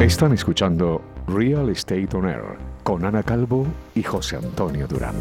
Están escuchando Real Estate On Air con Ana Calvo y José Antonio Durán.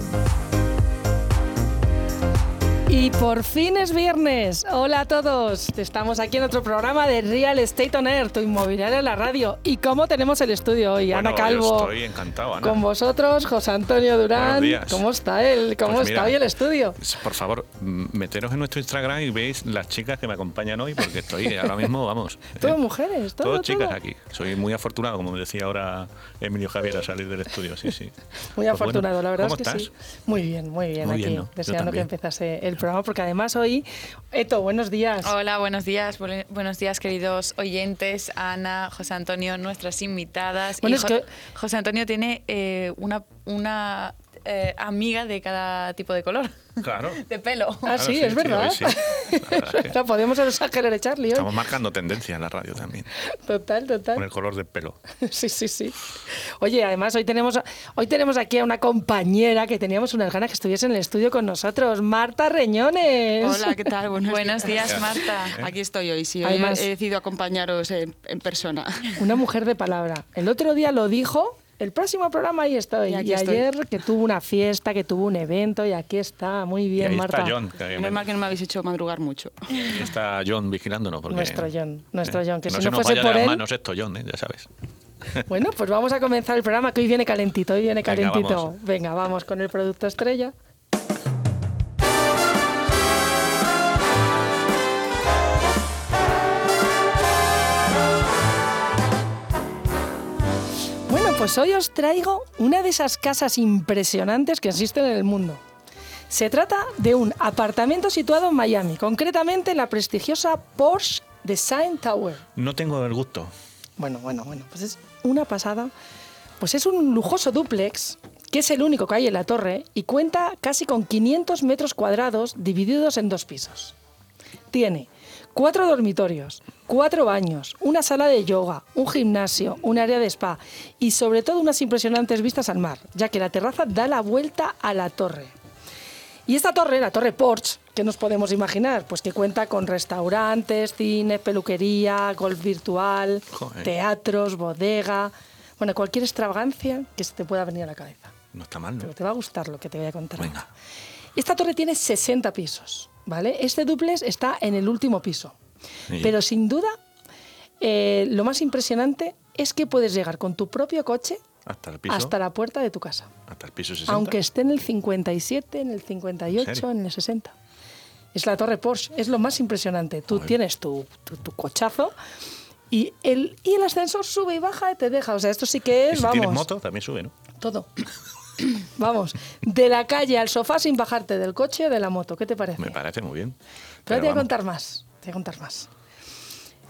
Y por fin es viernes. Hola a todos. Estamos aquí en otro programa de Real Estate on Air, tu inmobiliaria en la radio. ¿Y cómo tenemos el estudio hoy? Bueno, Ana Calvo. Estoy encantado, Ana. Con vosotros, José Antonio Durán. Buenos días. ¿Cómo está él? ¿Cómo Pues está mira, hoy el estudio? Por favor, meteros en nuestro Instagram y veis las chicas que me acompañan hoy, porque estoy ahora mismo, vamos. Todo eh, mujeres, todo, Todas chicas todo. aquí. Soy muy afortunado, como me decía ahora Emilio Javier al salir del estudio, sí, sí. Muy Pues afortunado, bueno, la verdad ¿cómo es que estás? sí. Muy bien, muy bien. Muy aquí, bien, ¿no? Yo deseando que empezase el programa, porque además hoy, Eto, buenos días. Hola, buenos días. buen- Buenos días, queridos oyentes, Ana, José Antonio, nuestras invitadas. Bueno, Y es Jo- que- José Antonio tiene eh, una, una eh, amiga de cada tipo de color, Claro. de pelo. Ah, Claro, sí, sí, es sí, verdad. hoy sí. La verdad es que- o sea, podemos exagerar Charlie hoy. Estamos marcando tendencia en la radio también, Total, total. con el color del pelo. Sí, sí, sí. Oye, además hoy tenemos, hoy tenemos aquí a una compañera que teníamos unas ganas que estuviese en el estudio con nosotros, Marta Reñones. Hola, ¿qué tal? Buenos, Buenos días. Marta. Aquí estoy hoy, sí, hoy Además- he decidido acompañaros en, en persona. Una mujer de palabra. El otro día lo dijo, el próximo programa ahí estoy. Y Y, estoy. ayer que tuvo una fiesta, que tuvo un evento y aquí está. Muy Y bien, ahí Marta. está John, que Menos mal que no me habéis hecho madrugar mucho. está John vigilándonos. Porque, Nuestro John, nuestro John, que no si no nos fuese por él- manos esto, John, eh, ya sabes. Bueno, pues vamos a comenzar el programa que hoy viene calentito, hoy viene Venga, calentito. vamos. Venga, vamos con el producto estrella. Pues hoy os traigo una de esas casas impresionantes que existen en el mundo. Se trata de un apartamento situado en Miami, concretamente en la prestigiosa Porsche Design Tower. No tengo el gusto. Bueno, bueno, bueno, pues es una pasada. Pues es un lujoso dúplex, que es el único que hay en la torre, y cuenta casi con 500 metros cuadrados divididos en dos pisos. Tiene cuatro dormitorios, cuatro baños, una sala de yoga, un gimnasio, un área de spa y sobre todo unas impresionantes vistas al mar, ya que la terraza da la vuelta a la torre. Y esta torre, la torre Porsche, ¿qué nos podemos imaginar? Pues que cuenta con restaurantes, cines, peluquería, golf virtual, Joder. teatros, bodega. Bueno, cualquier extravagancia que se te pueda venir a la cabeza. No está mal, ¿no? Pero te va a gustar lo que te voy a contar. Venga. Esta torre tiene 60 pisos, ¿vale? Este duplex está en el último piso. Sí. Pero sin duda, eh, lo más impresionante es que puedes llegar con tu propio coche Hasta el piso. hasta la puerta de tu casa. hasta el piso 60. Aunque esté en el 57, en el 58, ¿En en el 60. Es la torre Porsche, es lo más impresionante. Tú tienes tu, tu, tu cochazo y el, y el ascensor sube y baja y te deja. O sea, esto sí que Y es, si vamos, tienes moto, también sube, ¿no? todo. vamos, de la calle al sofá sin bajarte del coche o de la moto. ¿Qué te parece? Me parece muy bien. Pero Pero te voy a contar más. A contar más.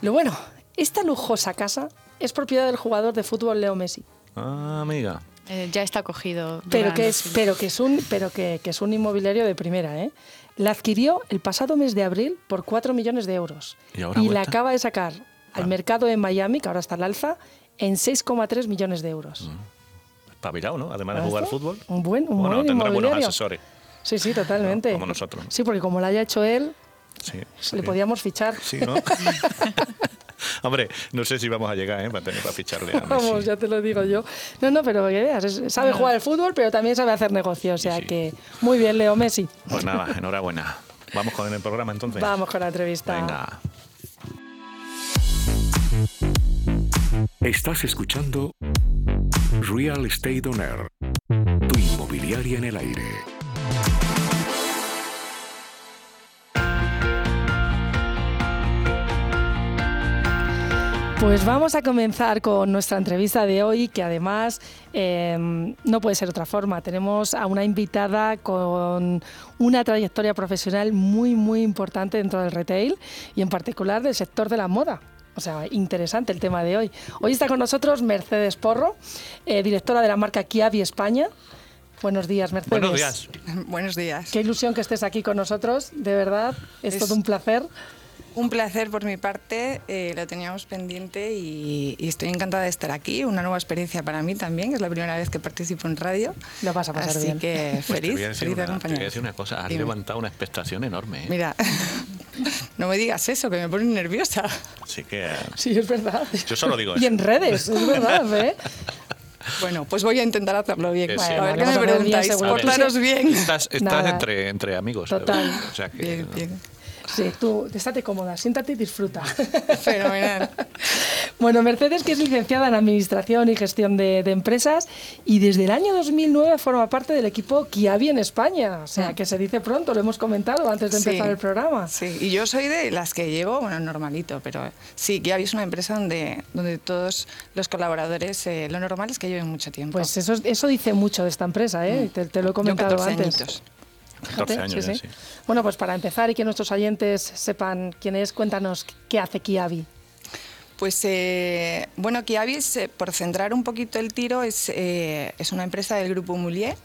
Lo bueno, esta lujosa casa es propiedad del jugador de fútbol Leo Messi. Ah, amiga. Eh, ya está cogido. Pero que es, pero que es un, pero que, que es un inmobiliario de primera, ¿eh? La adquirió el pasado mes de abril por 4 millones de euros. ¿Y ahora la vuelta? acaba de sacar al Ah. mercado en Miami, que ahora está al alza, en 6,3 millones de euros. Espabilado, ¿no? Además de ¿Ah, jugar fútbol. Un buen, un bueno, buen tendrá buenos inmobiliario. asesores. Sí, sí, totalmente. ¿no? Como nosotros. Sí, porque como lo haya hecho él, Sí, le podíamos fichar. Sí, ¿no? Hombre, no sé si vamos a llegar, ¿eh? Para tener para ficharle a Messi. Vamos, ya te lo digo yo. No, no, pero que veas, es- sabe jugar al fútbol, pero también sabe hacer negocio. O sea Sí, sí. que muy bien, Leo Messi. Pues nada, enhorabuena. Vamos con el programa entonces. Vamos con la entrevista. Venga. Estás escuchando Real Estate On Air, tu inmobiliaria en el aire. Pues vamos a comenzar con nuestra entrevista de hoy, que además eh, no puede ser otra forma. Tenemos a una invitada con una trayectoria profesional muy, muy importante dentro del retail y en particular del sector de la moda. O sea, interesante el tema de hoy. Hoy está con nosotros Mercedes Porro, eh, directora de la marca Kiavi España. Buenos días, Mercedes. Buenos días. Buenos días. Qué ilusión que estés aquí con nosotros, de verdad, es, Es- todo un placer. Un placer por mi parte, eh, lo teníamos pendiente y, y estoy encantada de estar aquí. Una nueva experiencia para mí también, es la primera vez que participo en radio. Lo vas a pasar Así bien. que Pues te feliz, voy a decir feliz de una, te voy a acompañaros. decir una cosa, has Dime. levantado una expectación enorme. ¿eh? Mira, no me digas eso, que me pone nerviosa. Así que eh, Sí, es verdad. yo solo digo Y eso. en redes, es verdad, ¿eh? Bueno, pues voy a intentar hacerlo bien. Sí. a ver Bueno, qué me bien, preguntáis. sí. Portaros bien. Estás, estás entre, entre amigos. Total. O sea que, Bien, bien. Sí, tú estate cómoda, siéntate y disfruta. Fenomenal. Bueno, Mercedes, que es licenciada en Administración y Gestión de, de Empresas y desde el año 2009 forma parte del equipo Kiabi en España. O sea, que se dice pronto, lo hemos comentado antes de empezar Sí, el programa. Sí, y yo soy de las que llevo, bueno, normalito, pero sí, que es una empresa donde, donde todos los colaboradores, eh, lo normal es que lleven mucho tiempo. Pues eso, eso dice mucho de esta empresa, ¿eh? Te, te lo he Yo comentado 14 antes. añitos. 14 Fíjate, años sí, ya, sí. sí. Bueno, pues para empezar y que nuestros oyentes sepan quién es, cuéntanos qué hace Kiabi. Pues eh, bueno, Kiavis, eh, por centrar un poquito el tiro, es, eh, es una empresa del Grupo Moulier.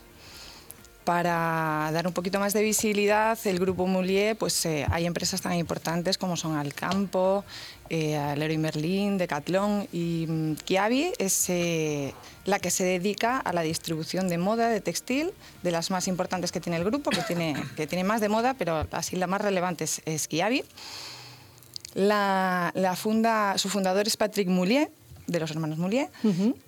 Para dar un poquito más de visibilidad, el Grupo Moulier, pues eh, hay empresas tan importantes como son Alcampo, eh, Leroy Merlin, Decathlon y mm, Kiabi es eh, la que se dedica a la distribución de moda, de textil, de las más importantes que tiene el grupo, que tiene, que tiene más de moda, pero así la más relevante es, es Kiabi. La, funda, su fundador es Patrick Moulier, de los hermanos Moulier,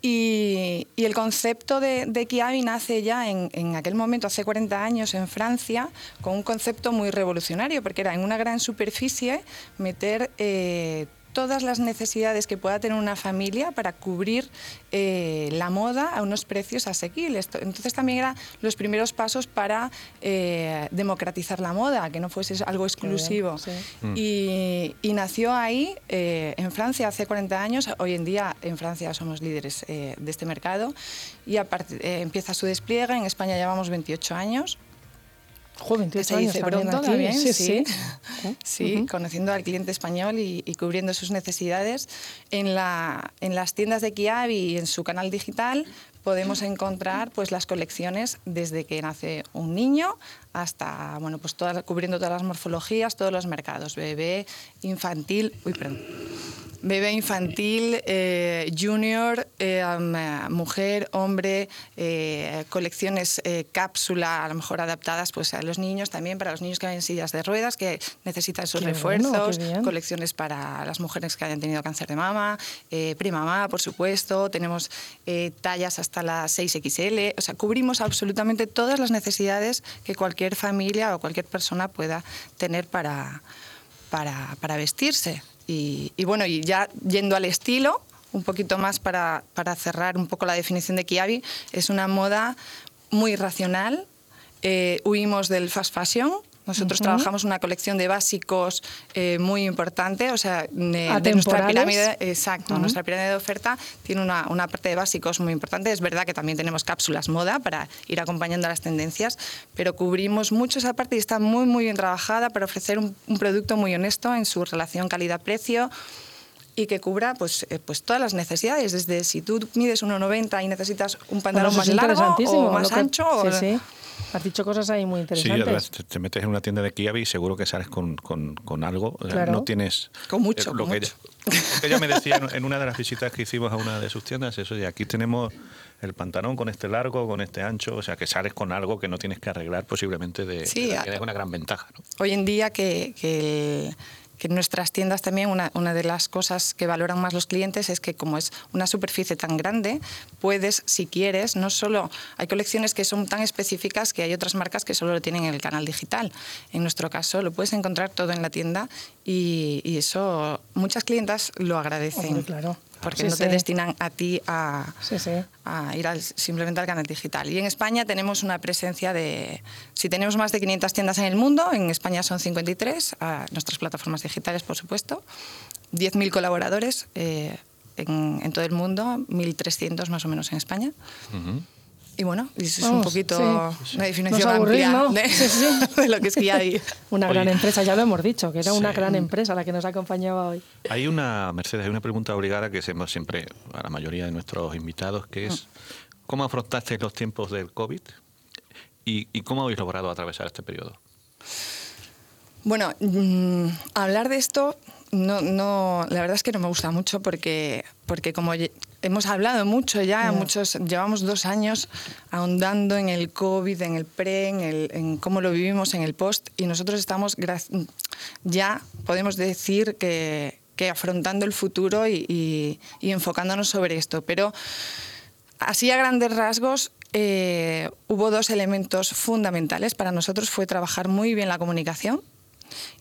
y, y el concepto de, de Kiabi nace ya en, en aquel momento, hace 40 años, en Francia, con un concepto muy revolucionario, porque era en una gran superficie meter eh, todas las necesidades que pueda tener una familia para cubrir eh, la moda a unos precios asequibles. Entonces también eran los primeros pasos para eh, democratizar la moda, que no fuese algo exclusivo. sí. Y, y nació ahí, eh, en Francia, hace 40 años. Hoy en día en Francia somos líderes eh, de este mercado y a part- eh, empieza su despliegue. En España llevamos 28 años. Jo, 28 Se dice pronto también, sí, sí. sí. Sí, conociendo al cliente español y, y cubriendo sus necesidades. En, la, en las tiendas de Kiabi y en su canal digital podemos encontrar pues, las colecciones desde que nace un niño hasta, bueno, pues todas, cubriendo todas las morfologías, todos los mercados, bebé, infantil, uy, perdón, bebé infantil, eh, junior, eh, eh, mujer, hombre, eh, colecciones cápsula, a lo mejor adaptadas pues, a los niños también, para los niños que vayan en sillas de ruedas, que necesitan sus Qué refuerzos, colecciones para las mujeres que hayan tenido cáncer de mama, primamá, por supuesto, tenemos tallas hasta las 6XL, o sea, cubrimos absolutamente todas las necesidades que cualquier familia o cualquier persona pueda tener para, para, para vestirse. Y, bueno, y ya yendo al estilo, un poquito más para, para cerrar un poco la definición de Kiabi, es una moda muy racional, eh, huimos del fast fashion. Nosotros trabajamos una colección de básicos eh, muy importante, o sea, de, de nuestra pirámide, exacto, nuestra pirámide de oferta tiene una, una parte de básicos muy importante. Es verdad que también tenemos cápsulas moda para ir acompañando las tendencias, pero cubrimos mucho esa parte y está muy, muy bien trabajada para ofrecer un, un producto muy honesto en su relación calidad-precio y que cubra pues, eh, pues todas las necesidades, desde si tú mides 1,90 y necesitas un pantalón Bueno, más largo o más que- ancho. o- Sí, sí. Has dicho cosas ahí muy Sí, interesantes. además te, te metes en una tienda de Kiabi y seguro que sales con, con- con algo. Claro. No tienes... Con mucho, eh, lo con que mucho. Ella, lo que ella me decía en, en una de las visitas que hicimos a una de sus tiendas, eso, y aquí tenemos el pantalón con este largo, con este ancho, o sea, que sales con algo que no tienes que arreglar posiblemente de... Sí, de la a- que es una gran ventaja. ¿no? Hoy en día que, que, el- que en nuestras tiendas también una, una de las cosas que valoran más los clientes es que como es una superficie tan grande, puedes, si quieres, no solo hay colecciones que son tan específicas que hay otras marcas que solo lo tienen en el canal digital. En nuestro caso lo puedes encontrar todo en la tienda y, eso muchas clientas lo agradecen. Hombre, claro. Porque Sí, no te sí. destinan a ti a, Sí, sí. a ir al- simplemente al canal digital. Y en España tenemos una presencia de, si tenemos más de 500 tiendas en el mundo, en España son 53, a nuestras plataformas digitales, por supuesto, 10.000 colaboradores eh, en, en todo el mundo, 1.300 más o menos en España. Y bueno, es un poquito sí. una definición amplia ¿no? de, Sí, sí. de lo que es Kiabi. Una gran empresa, ya lo hemos dicho, que era una gran empresa la que nos acompañaba hoy. Hay una, Mercedes, hay una pregunta obligada que hacemos siempre a la mayoría de nuestros invitados, que es ¿cómo afrontasteis los tiempos del COVID y, y cómo habéis logrado atravesar este periodo? Bueno, mm, hablar de esto no, no, la verdad es que no me gusta mucho porque, porque como hemos hablado mucho ya, muchos, llevamos dos años ahondando en el COVID, en el pre, en, el- en cómo lo vivimos en el post y nosotros estamos ya, podemos decir que, que afrontando el futuro y, y- y enfocándonos sobre esto. Pero Así a grandes rasgos, eh, hubo dos elementos fundamentales para nosotros. Fue trabajar muy bien la comunicación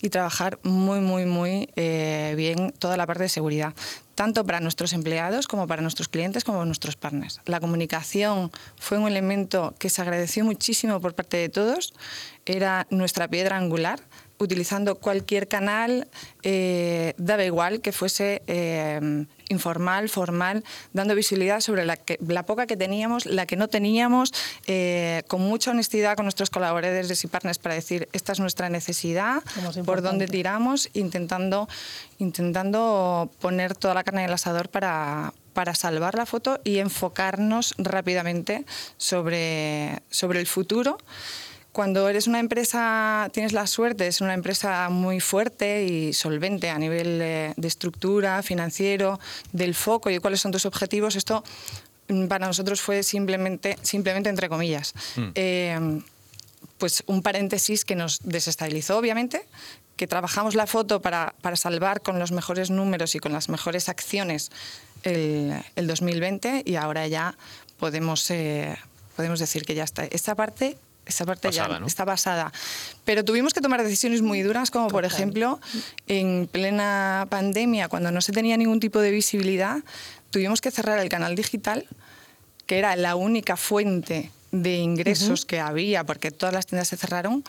y trabajar muy, muy, muy eh, bien toda la parte de seguridad, tanto para nuestros empleados como para nuestros clientes como para nuestros partners. La comunicación fue un elemento que se agradeció muchísimo por parte de todos, era nuestra piedra angular utilizando cualquier canal, eh, daba igual que fuese eh, informal, formal, dando visibilidad sobre la, que- la poca que teníamos, la que no teníamos, eh, con mucha honestidad con nuestros colaboradores y partners para decir esta es nuestra necesidad, por dónde tiramos, intentando, intentando poner toda la carne en el asador para para salvar la foto y enfocarnos rápidamente sobre, sobre el futuro cuando eres una empresa, tienes la suerte, es una empresa muy fuerte y solvente a nivel eh, de estructura, financiero, del foco y de cuáles son tus objetivos, esto mm, para nosotros fue simplemente, simplemente entre comillas. Eh, pues un paréntesis que nos desestabilizó, obviamente, que trabajamos la foto para, para salvar con los mejores números y con las mejores acciones el, el 2020 y ahora ya podemos, eh, podemos decir que ya está. Esta parte, esta parte ya ¿no? está basada. Pero tuvimos que tomar decisiones muy duras, como por ejemplo, en plena pandemia, cuando no se tenía ningún tipo de visibilidad, tuvimos que cerrar el canal digital que era la única fuente de ingresos que había, porque todas las tiendas se cerraron,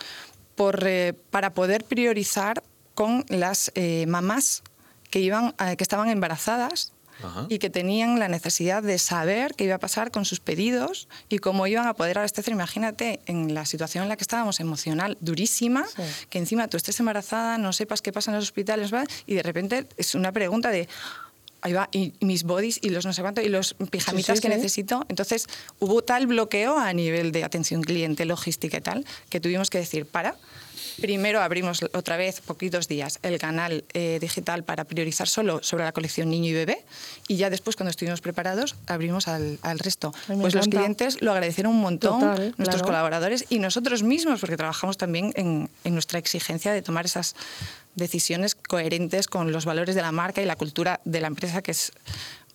por, eh, para poder priorizar con las eh, mamás que, iban, eh, que estaban embarazadas Ajá. y que tenían la necesidad de saber qué iba a pasar con sus pedidos y cómo iban a poder abastecer. Imagínate en la situación en la que estábamos, emocional, durísima, Sí. que encima tú estés embarazada, no sepas qué pasa en los hospitales, ¿verdad? y de repente es una pregunta de, ahí va, y, mis bodies y los no sé cuánto, y los pijamitas Sí, sí, que sí. necesito. Entonces hubo tal bloqueo a nivel de atención cliente, logística y tal, que tuvimos que decir, para. Primero abrimos otra vez, poquitos días, el canal eh, digital para priorizar solo sobre la colección niño y bebé y ya después, cuando estuvimos preparados, abrimos al, al resto. Ay, Pues los clientes lo agradecieron un montón, Total, nuestros claro. colaboradores y nosotros mismos, porque trabajamos también en, en nuestra exigencia de tomar esas decisiones coherentes con los valores de la marca y la cultura de la empresa, que es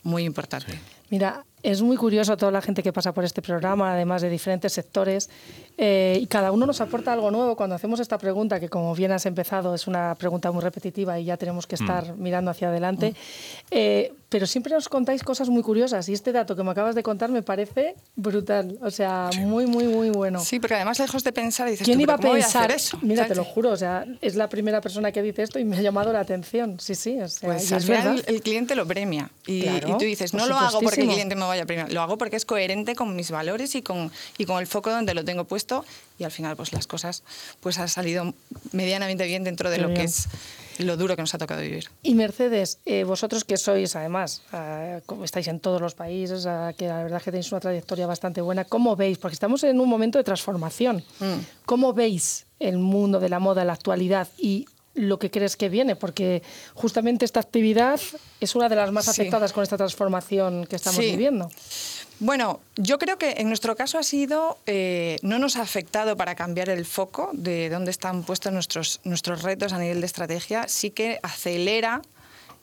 muy importante. Mira, es muy curioso toda la gente que pasa por este programa, además de diferentes sectores, eh, y cada uno nos aporta algo nuevo cuando hacemos esta pregunta, que como bien has empezado, es una pregunta muy repetitiva y ya tenemos que estar mirando hacia adelante. Eh, pero siempre nos contáis cosas muy curiosas y este dato que me acabas de contar me parece brutal, o sea, muy, muy, muy bueno. Sí, porque además lejos de pensar, dices, ¿Quién tú, iba a ¿pero cómo voy pensar? hacer eso? Mira, te lo juro, o sea, es la primera persona que dice esto y me ha llamado la atención. Sí, sí, o sea, Pues y al es final verdad. el, el cliente lo premia y, Claro, y tú dices, no lo hago porque el cliente me vaya premiar, lo hago porque es coherente con mis valores y con, y con el foco donde lo tengo puesto y al final pues las cosas pues han salido medianamente bien dentro de Qué lo que es lo duro que nos ha tocado vivir. Y Mercedes, eh, vosotros que sois, además, eh, como estáis en todos los países, eh, que la verdad es que tenéis una trayectoria bastante buena, ¿cómo veis? Porque estamos en un momento de transformación. Mm. ¿Cómo veis el mundo de la moda en la actualidad y lo que crees que viene? Porque justamente esta actividad es una de las más Sí. afectadas con esta transformación que estamos Sí. viviendo. Bueno, yo creo que en nuestro caso ha sido, eh, no nos ha afectado para cambiar el foco de dónde están puestos nuestros, nuestros retos a nivel de estrategia, sí que acelera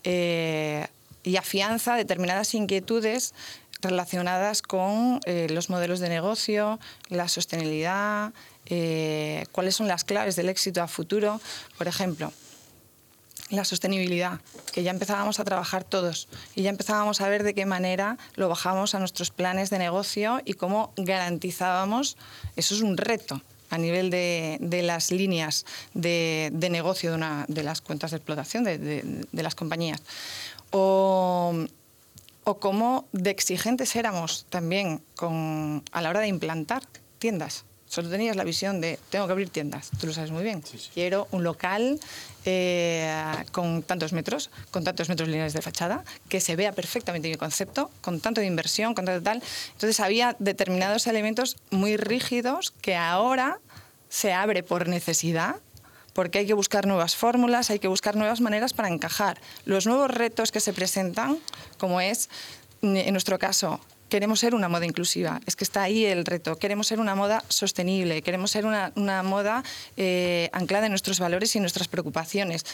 eh, y afianza determinadas inquietudes relacionadas con eh, los modelos de negocio, la sostenibilidad, eh, cuáles son las claves del éxito a futuro. Por ejemplo, la sostenibilidad, que ya empezábamos a trabajar todos y ya empezábamos a ver de qué manera lo bajamos a nuestros planes de negocio y cómo garantizábamos, eso es un reto a nivel de, de las líneas de, de negocio de, una, de las cuentas de explotación de, las compañías. O, o cómo de exigentes éramos también con, a la hora de implantar tiendas. Solo tenías la visión de, tengo que abrir tiendas, tú lo sabes muy bien. Quiero un local eh, con tantos metros, con tantos metros lineales de fachada, que se vea perfectamente mi concepto, con tanto de inversión, con tanto tal. Entonces había determinados elementos muy rígidos que ahora se abre por necesidad porque hay que buscar nuevas fórmulas, hay que buscar nuevas maneras para encajar los nuevos retos que se presentan, como es, en nuestro caso, queremos ser una moda inclusiva. Es que está ahí el reto. Queremos ser una moda sostenible, queremos ser una, moda eh, anclada en nuestros valores y nuestras preocupaciones.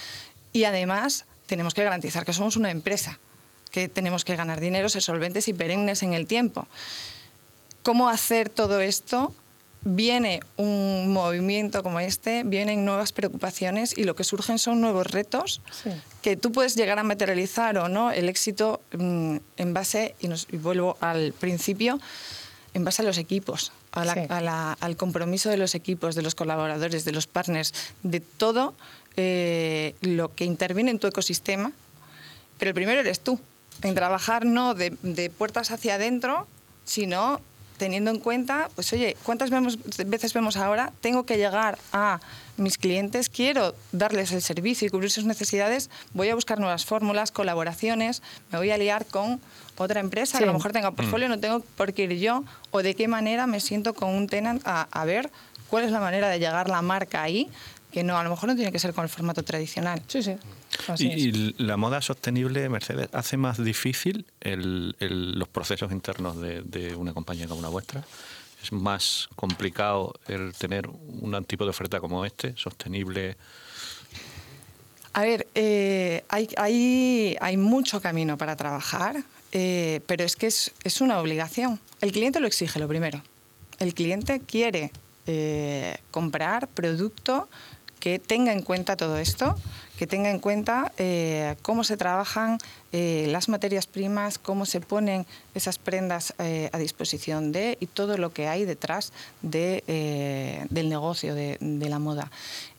Y además tenemos que garantizar que somos una empresa, que tenemos que ganar dinero, ser solventes y perennes en el tiempo. ¿Cómo hacer todo esto? Viene un movimiento como este, vienen nuevas preocupaciones y lo que surgen son nuevos retos Sí. que tú puedes llegar a materializar o no el éxito mm, en base, y, nos- y vuelvo al principio, en base a los equipos, a la- Sí. a la- al compromiso de los equipos, de los colaboradores, de los partners, de todo eh, lo que interviene en tu ecosistema. Pero el primero eres tú, en trabajar no de, de puertas hacia adentro, sino teniendo en cuenta, pues oye, ¿cuántas vemos- veces vemos ahora? Tengo que llegar a mis clientes, quiero darles el servicio y cubrir sus necesidades, voy a buscar nuevas fórmulas, colaboraciones, me voy a liar con otra empresa que a lo mejor tenga portfolio, no tengo por qué ir yo, o de qué manera me siento con un tenant a, a ver cuál es la manera de llegar la marca ahí, que no, a lo mejor no tiene que ser con el formato tradicional. Sí, sí. Así Y, es. la moda sostenible, Mercedes, hace más difícil el- el- los procesos internos de, de una compañía como la vuestra. Es más complicado el tener un tipo de oferta como este, sostenible. A ver, eh, hay, hay, hay mucho camino para trabajar, eh, pero es que es, es una obligación. El cliente lo exige, lo primero. El cliente quiere eh, comprar producto que tenga en cuenta todo esto, que tenga en cuenta eh, cómo se trabajan eh, las materias primas, cómo se ponen esas prendas eh, a disposición de y todo lo que hay detrás de, del negocio de, la moda.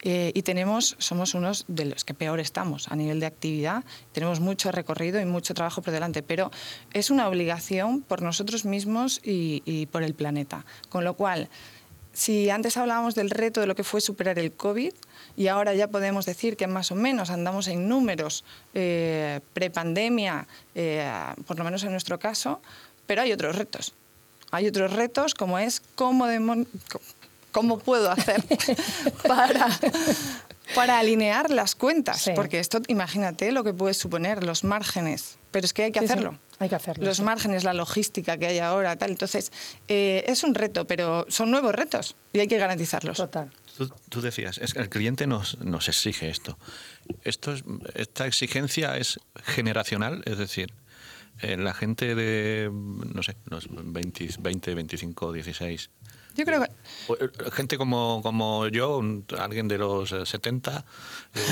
Y tenemos, somos unos de los que peor estamos a nivel de actividad, tenemos mucho recorrido y mucho trabajo por delante, pero es una obligación por nosotros mismos y, y por el planeta. Con lo cual, si antes hablábamos del reto de lo que fue superar el COVID y ahora ya podemos decir que más o menos andamos en números eh, prepandemia, eh, por lo menos en nuestro caso, pero hay otros retos. Hay otros retos como es cómo, demon- cómo puedo hacer para, para alinear las cuentas, Sí. porque esto imagínate lo que puede suponer los márgenes, pero es que hay que Sí, sí, hacerlo hay que hacerlo, los márgenes, la logística que hay ahora, tal. Entonces, eh, es un reto, pero son nuevos retos y hay que garantizarlos. Total. Tú, tú decías, es que el cliente nos, nos exige esto. esto es, esta exigencia es generacional, es decir, eh, la gente de, no sé, los 20, 20 25, 16, Yo creo que eh, gente como, como yo, un- alguien de los eh, 70,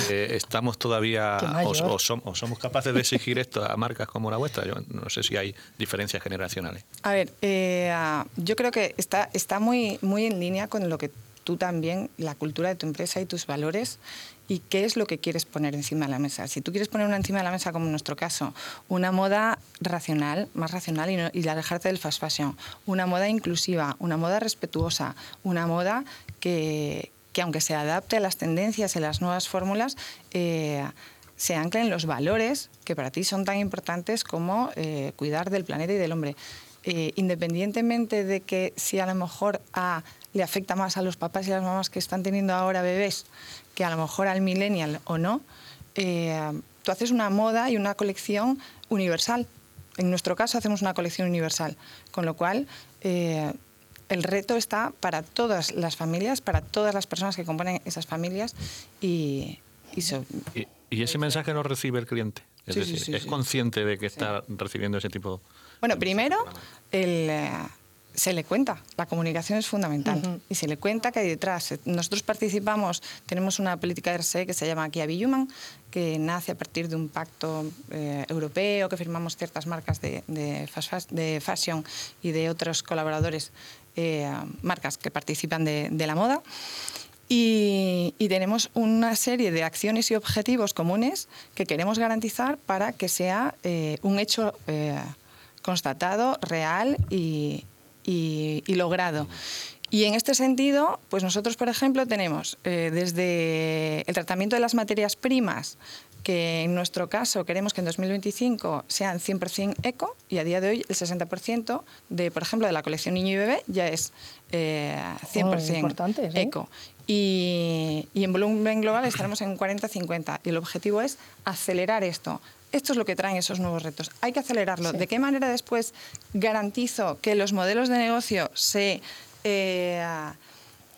eh, estamos todavía o, mayor. o som- o somos capaces de exigir esto a marcas como la vuestra. Yo no sé si hay diferencias generacionales. A ver, eh, ah, yo creo que está, está muy, muy en línea con lo que tú también, la cultura de tu empresa y tus valores y qué es lo que quieres poner encima de la mesa. Si tú quieres poner una encima de la mesa, como en nuestro caso, una moda racional, más racional y, no- y alejarte del fast fashion, una moda inclusiva, una moda respetuosa, una moda que, que aunque se adapte a las tendencias y las nuevas fórmulas, eh, se ancla en los valores que para ti son tan importantes como eh, cuidar del planeta y del hombre. Eh, independientemente de que si a lo mejor a- le afecta más a los papás y a las mamás que están teniendo ahora bebés que a lo mejor al millennial o no, eh, tú haces una moda y una colección universal. En nuestro caso hacemos una colección universal, con lo cual eh, el reto está para todas las familias, para todas las personas que componen esas familias y, y so- Y, y ese mensaje lo recibe el cliente. Es Sí, decir, sí, sí, es consciente de que está recibiendo ese tipo Bueno, primero, el, eh, se le cuenta, la comunicación es fundamental. Ujú. Y se le cuenta que hay detrás. Nosotros participamos, tenemos una política de RSE que se llama Kia Be Human, que nace a partir de un pacto eh, europeo que firmamos ciertas marcas de, de, de fashion y de otros colaboradores, eh, marcas que participan de, de la moda. Y, y tenemos una serie de acciones y objetivos comunes que queremos garantizar para que sea eh, un hecho eh, constatado, real y, y- y logrado. Y en este sentido, pues nosotros, por ejemplo, tenemos eh, desde el tratamiento de las materias primas, que en nuestro caso queremos que en 2025 sean 100% eco y a día de hoy el 60% de, por ejemplo, de la colección niño y bebé ya es eh, 100% importante, ¿sí? eco. Y, y en volumen global estaremos en 40-50 y el objetivo es acelerar esto. Esto es lo que traen esos nuevos retos. Hay que acelerarlo. Sí. ¿De qué manera después garantizo que los modelos de negocio se, eh,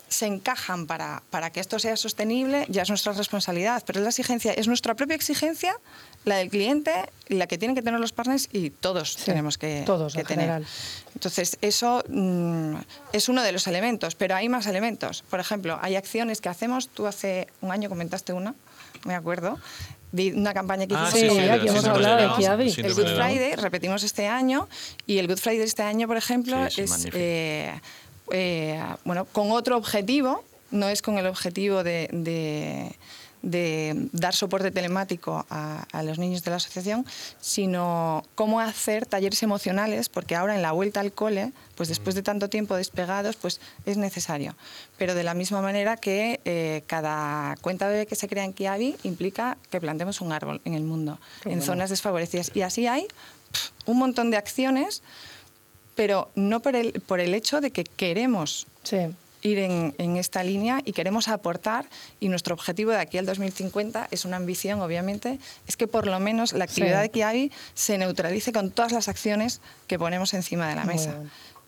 se encajan para, para que esto sea sostenible? Ya es nuestra responsabilidad, pero es la exigencia, es nuestra propia exigencia, la del cliente, la que tienen que tener los partners y todos Sí, tenemos que, todos, que en tener. general. Entonces, eso mm, es uno de los elementos, pero hay más elementos. Por ejemplo, hay acciones que hacemos, tú hace un año comentaste una, me acuerdo, de una campaña que Ah, hicimos sí, aquí hemos hablado de Kiabi. El Good. Friday, repetimos este año, y el Good Friday este año, por ejemplo, Sí, es eh, eh, bueno, con otro objetivo, no es con el objetivo de, de- de dar soporte telemático a, a los niños de la asociación, sino cómo hacer talleres emocionales, porque ahora en la vuelta al cole, pues después de tanto tiempo despegados, pues es necesario. Pero de la misma manera que eh, cada cuenta bebé que se crea en Kiabi implica que plantemos un árbol en el mundo, Qué en bueno. zonas desfavorecidas. Y así hay pf, un montón de acciones, pero no por el, por el hecho de que queremos Sí. Ir en, en esta línea y queremos aportar y nuestro objetivo de aquí al 2050 es una ambición, obviamente, es que por lo menos la actividad Sí. de Kiabi se neutralice con todas las acciones que ponemos encima de la mesa.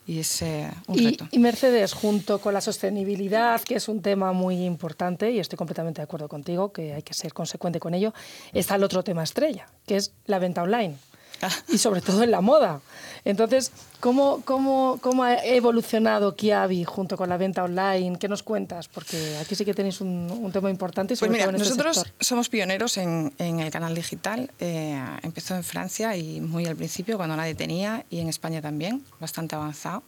Y es eh, un Y, reto. y Mercedes, junto con la sostenibilidad, que es un tema muy importante, y estoy completamente de acuerdo contigo, que hay que ser consecuente con ello, está el otro tema estrella, que es la venta online. Y sobre todo en la moda. Entonces, ¿cómo, cómo, cómo ha evolucionado Kiabi junto con la venta online? ¿Qué nos cuentas? Porque aquí sí que tenéis un, un tema importante. Pues sobre mira, todo en nosotros somos pioneros en, en el canal digital. Eh, empezó en Francia y muy al principio, cuando nadie tenía, y en España también, bastante avanzado.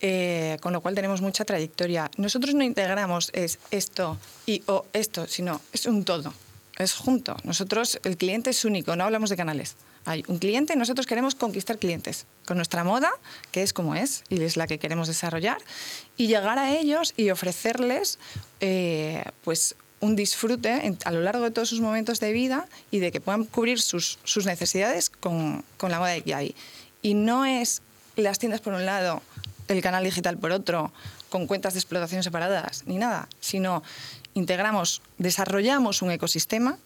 Eh, con lo cual tenemos mucha trayectoria. Nosotros no integramos es esto y o esto, sino es un todo, es junto. Nosotros, el cliente es único, no hablamos de canales. Hay un cliente nosotros queremos conquistar clientes con nuestra moda, que es como es y es la que queremos desarrollar, y llegar a ellos y ofrecerles eh, pues un disfrute a lo largo de todos sus momentos de vida y de que puedan cubrir sus, sus necesidades con, con la moda de Kiabi. Y no es las tiendas por un lado, el canal digital por otro, con cuentas de explotación separadas, ni nada, sino integramos, desarrollamos un ecosistema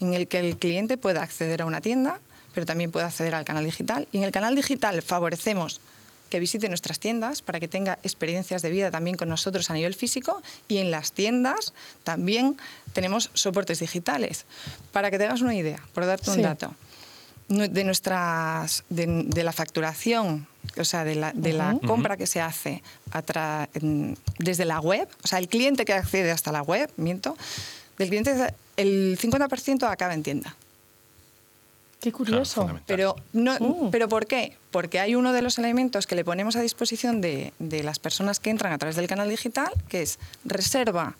en el que el cliente pueda acceder a una tienda, pero también puede acceder al canal digital. Y en el canal digital favorecemos que visite nuestras tiendas para que tenga experiencias de vida también con nosotros a nivel físico y en las tiendas también tenemos soportes digitales. Para que te hagas una idea, por darte Sí. un dato, de nuestras de, de la facturación, o sea, de la, de la Ujú. compra que se hace a tra- en- desde la web, o sea, el cliente que accede hasta la web, miento, del cliente el 50% acaba en tienda. Qué curioso. Pero, no, Mm. ¿Pero por qué? Porque hay uno de los elementos que le ponemos a disposición de, de las personas que entran a través del canal digital, que es reserva,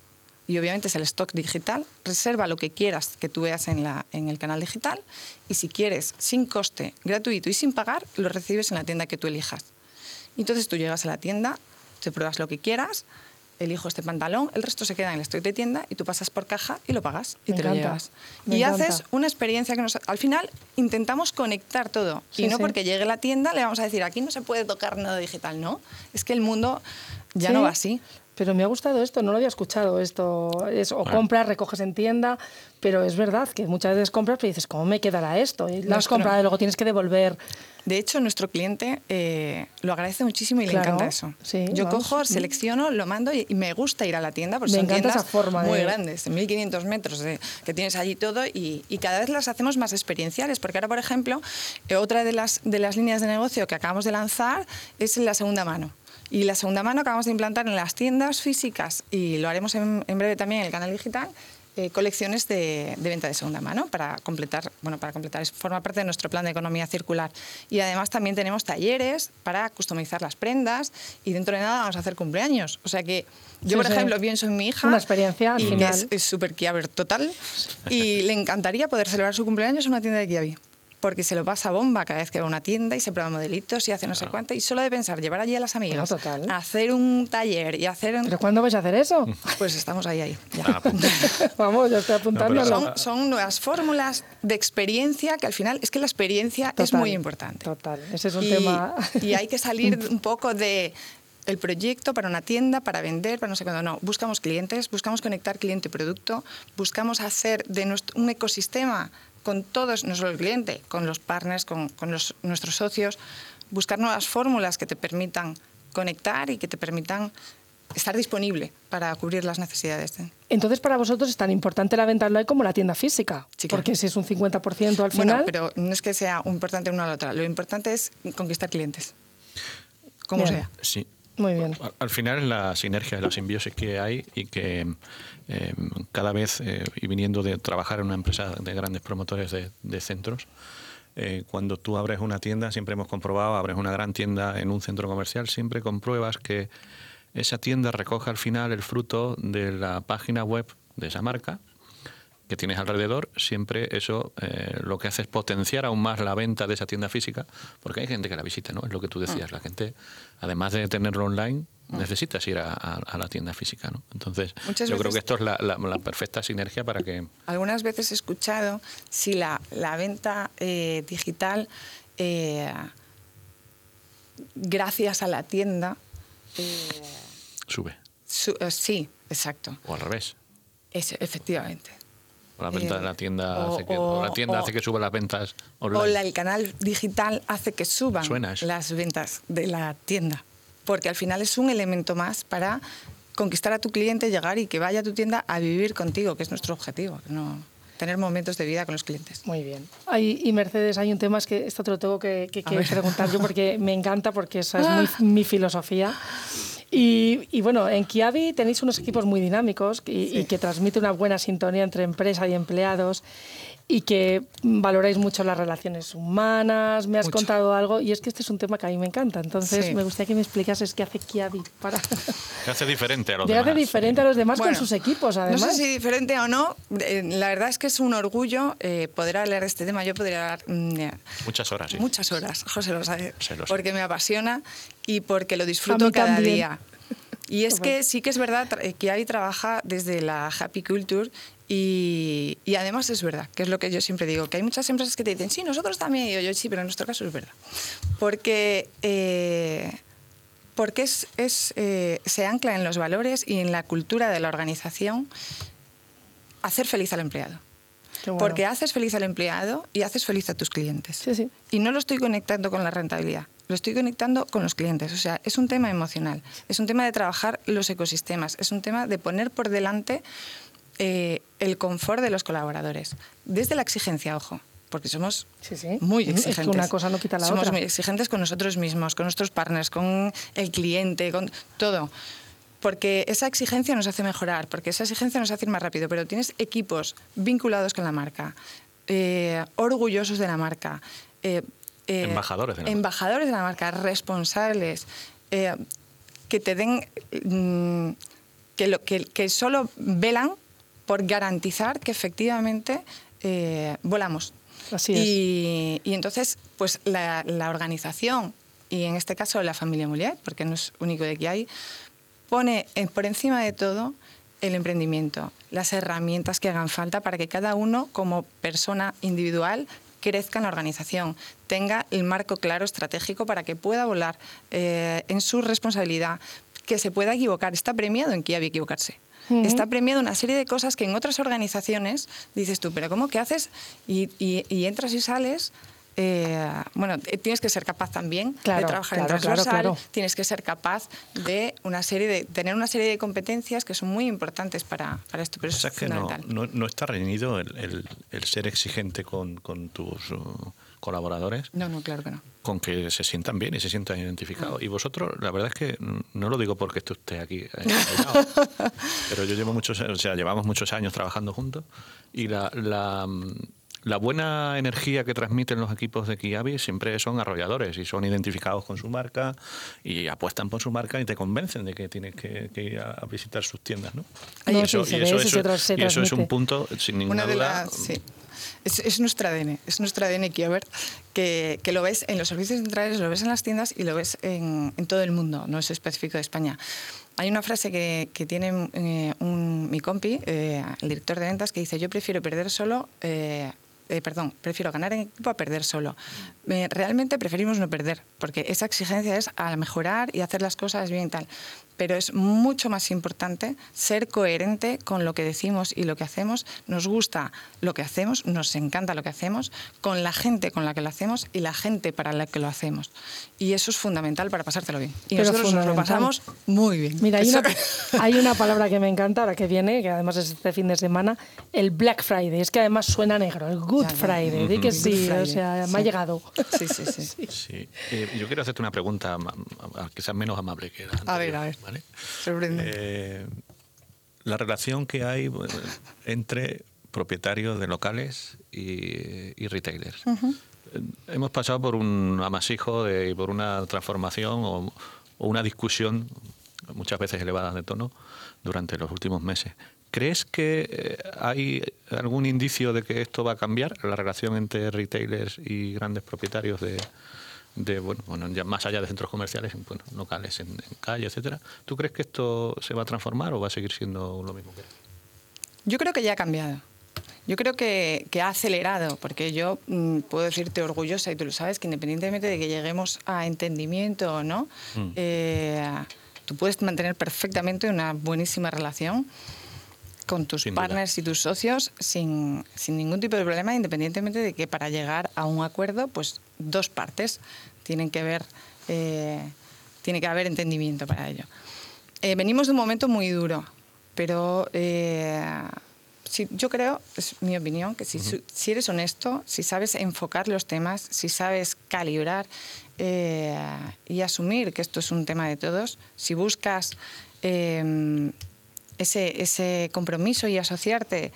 y obviamente es el stock digital, reserva lo que quieras que tú veas en, la, en el canal digital, y si quieres, sin coste, gratuito y sin pagar, lo recibes en la tienda que tú elijas. Entonces tú llegas a la tienda, te pruebas lo que quieras, elijo este pantalón, el resto se queda en el stock de tienda y tú pasas por caja y lo pagas y Me te lo llevas. y encanta. haces una experiencia que nos... Al final intentamos conectar todo. Sí, y no sí. porque llegue la tienda le vamos a decir, aquí no se puede tocar nada digital, no. Es que el mundo ya Sí, no va así. Pero me ha gustado esto, no lo había escuchado esto. Es, o Bueno. compras, recoges en tienda, pero es verdad que muchas veces compras y dices, ¿cómo me quedará esto? Y lo has comprado y luego tienes que devolver. De hecho, nuestro cliente eh, lo agradece muchísimo y Claro, le encanta eso. sí, Yo vamos. cojo, selecciono, lo mando y, y me gusta ir a la tienda porque Me son tiendas esa forma muy de- grandes, de 1500 metros, de- que tienes allí todo y, y cada vez las hacemos más experienciales. Porque ahora, por ejemplo, eh, otra de las, de las líneas de negocio que acabamos de lanzar es la segunda mano. Y la segunda mano acabamos de implantar en las tiendas físicas y lo haremos en, en breve también en el canal digital. eh, colecciones de, de venta de segunda mano para completar, bueno, para completar, forma parte de nuestro plan de economía circular. Y además también tenemos talleres para customizar las prendas y dentro de nada vamos a hacer cumpleaños. O sea que yo, Sí, por sí. ejemplo, pienso en mi hija. Una experiencia al y final. es- es súper Kiaber total y le encantaría poder celebrar su cumpleaños en una tienda de Kiabi. Porque se lo pasa bomba cada vez que va a una tienda y se prueba modelitos y hace no sé cuánto. Y solo de pensar llevar allí a las amigas, No, total. hacer un taller y hacer... un- ¿Pero cuándo vais a hacer eso? Pues estamos ahí, ahí. ya. Ah, pues, Vamos, ya estoy apuntándolo. pero Son, son nuevas fórmulas de experiencia que al final es que la experiencia es muy importante. Total, ese es un y, tema... y hay que salir un poco de el proyecto para una tienda, para vender, para no sé cuándo. No, buscamos clientes, buscamos conectar cliente y producto, buscamos hacer de nuestro, un ecosistema con todos, no solo el cliente, con los partners, con, con los- nuestros socios, buscar nuevas fórmulas que te permitan conectar y que te permitan estar disponible para cubrir las necesidades. de- Entonces, para vosotros es tan importante la venta online como la tienda física. Sí, claro. Porque si es un 50% al Bueno, final... pero no es que sea importante una a la otra. Lo importante es conquistar clientes. Como Bien. sea. sí. Muy bien. Al- Al final es la sinergia, la simbiosis que hay y que eh, cada vez, eh, y viniendo de trabajar en una empresa de grandes promotores de, de centros, eh, cuando tú abres una tienda, siempre hemos comprobado, abres una gran tienda en un centro comercial, siempre compruebas que esa tienda recoge al final el fruto de la página web de esa marca que tienes alrededor, siempre eso eh, lo que hace es potenciar aún más la venta de esa tienda física, porque hay gente que la visita, ¿no? Es lo que tú decías, la gente, además de tenerlo online, necesitas ir a, a- a la tienda física, ¿no? Entonces, Muchas yo creo que esto es la, la- la perfecta sinergia para que... Algunas veces he escuchado si la, la venta eh, digital, eh, gracias a la tienda, sube, su- sí, exacto, o al revés. es, efectivamente. O la venta Eh, de la tienda, o- hace que, o la tienda o- hace que suba las ventas online. O la- el canal digital hace que suban las ventas de la tienda, porque al final es un elemento más para conquistar a tu cliente, llegar y que vaya a tu tienda a vivir contigo, que es nuestro objetivo, no tener momentos de vida con los clientes. Muy bien. Hay- y Mercedes, hay un tema, es que esto te lo tengo que, que- preguntar yo porque me encanta, porque esa es muy- mi filosofía. Y, y bueno, en Kiabi tenéis unos equipos muy dinámicos y, y que transmite una buena sintonía entre empresa y empleados y que valoráis mucho las relaciones humanas. Me has Mucho. contado algo y es que este es un tema que a mí me encanta. Entonces Sí. me gustaría que me explicases qué hace Kiabi para... Se hace diferente a los ¿Qué demás. hace diferente a los demás Bueno, con sus equipos, además? No sé si diferente o no, eh, la verdad es que es un orgullo eh, poder hablar de este tema. Yo podría hablar mm, eh, Muchas horas, sí. muchas horas, José lo sabe, lo sé. porque me apasiona y porque lo disfruto cada también. día. Y es que sí que es verdad que ahí trabaja desde la happy culture y, y además es verdad, que es lo que yo siempre digo, que hay muchas empresas que te dicen, sí, nosotros también, y yo, yo sí, pero en nuestro caso es verdad. Porque, eh, porque es, es, eh, se ancla en los valores y en la cultura de la organización hacer feliz al empleado. Bueno. Porque haces feliz al empleado y haces feliz a tus clientes. Sí, sí. Y no lo estoy conectando con la rentabilidad, lo estoy conectando con los clientes. O sea, es un tema emocional, es un tema de trabajar los ecosistemas, es un tema de poner por delante eh, el confort de los colaboradores. Desde la exigencia, ojo, porque somos Sí, sí. muy Es que exigentes. una cosa no quita la somos otra. muy exigentes con nosotros mismos, con nuestros partners, con el cliente, con todo. Porque esa exigencia nos hace mejorar, porque esa exigencia nos hace ir más rápido, pero tienes equipos vinculados con la marca, eh, orgullosos de la marca, eh, eh, Embajadores de la marca. embajadores de la marca, responsables, eh, que te den, mm, que, lo, que, que solo velan por garantizar que efectivamente eh, volamos. Así es. Y, y entonces, pues la, la organización, y en este caso la familia Mulier, porque no es único de que hay, pone en- por encima de todo el emprendimiento, las herramientas que hagan falta para que cada uno, como persona individual, crezca en la organización, tenga el marco claro estratégico para que pueda volar eh, en su responsabilidad, que se pueda equivocar. Está premiado en que había equivocarse. Está premiado una serie de cosas que en otras organizaciones dices tú, pero ¿cómo que haces? Y, y- y entras y sales. eh, bueno, eh, tienes que ser capaz también Claro, de trabajar claro, en transversal, claro. tienes que ser capaz de una serie de tener una serie de competencias que son muy importantes para, para esto, pero O eso sea, es que no, fundamental. no, no está reñido el, el- el ser exigente con, con tus uh, colaboradores No, no, claro que no. con que se sientan bien y se sientan identificados. Y vosotros, la verdad es que no lo digo porque esté usted aquí, eh, pero yo llevo muchos, o sea, llevamos muchos años trabajando juntos y la, la, mm, la buena energía que transmiten los equipos de Kiabi siempre son arrolladores y son identificados con su marca y apuestan por su marca y te convencen de que tienes que, que ir a, visitar sus tiendas, ¿no? Y eso, y eso eso y eso es un punto, sin ninguna Una de duda, las, sí. Es, es nuestro ADN, es nuestro ADN Kiober, que, que lo ves en los servicios centrales, lo ves en las tiendas y lo ves en, en todo el mundo, no es específico de España. Hay una frase que, que tiene eh, un- mi compi, eh, el director de ventas, que dice, yo prefiero perder solo... eh, eh, perdón, prefiero ganar en equipo a perder solo. Realmente preferimos no perder, porque esa exigencia es a mejorar y hacer las cosas bien y tal. Pero es mucho más importante ser coherente con lo que decimos y lo que hacemos. Nos gusta lo que hacemos, nos encanta lo que hacemos, con la gente con la que lo hacemos y la gente para la que lo hacemos. Y eso es fundamental para pasártelo bien. Y Pero nosotros nos lo pasamos muy bien. Mira, hay una, hay una palabra que me encanta ahora que viene, que además es este fin de semana, el Black Friday. Es que además suena negro, el Good Ya, ya. Friday. Di que sí, o sea, me sí. ha llegado. Sí, sí, sí. Sí. Eh, yo quiero hacerte una pregunta quizás menos amable que la anterior, A ver, a ver. ¿Vale? Sorprendente. Eh, la relación que hay entre propietarios de locales y, y retailers. Hemos pasado por un amasijo de, y por una transformación o, o una discusión muchas veces elevada de tono durante los últimos meses. ¿Crees que eh, hay algún indicio de que esto va a cambiar, la relación entre retailers y grandes propietarios de, de bueno, bueno, ya más allá de centros comerciales, en bueno, locales, en, en calle, etcétera? ¿Tú crees que esto se va a transformar o va a seguir siendo lo mismo que era? Yo creo que ya ha cambiado. Yo creo que, que ha acelerado, porque yo mm, puedo decirte orgullosa, y tú lo sabes, que independientemente de que lleguemos a entendimiento o no, Mm. eh, tú puedes mantener perfectamente una buenísima relación con tus Sin duda. partners y tus socios sin, sin ningún tipo de problema, independientemente de que para llegar a un acuerdo, pues dos partes tienen que ver, eh, tiene que haber entendimiento para ello. Eh, venimos de un momento muy duro, pero eh, yo creo, es mi opinión, que si, si eres honesto, si sabes enfocar los temas, si sabes calibrar y asumir que esto es un tema de todos, si buscas ese, ese compromiso y asociarte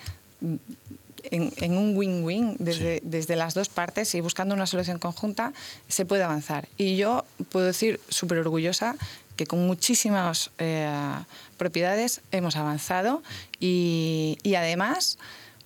en, en un win-win desde, desde las dos partes y buscando una solución conjunta, se puede avanzar. Y yo puedo decir súper orgullosa que con muchísimas eh, propiedades hemos avanzado y, y además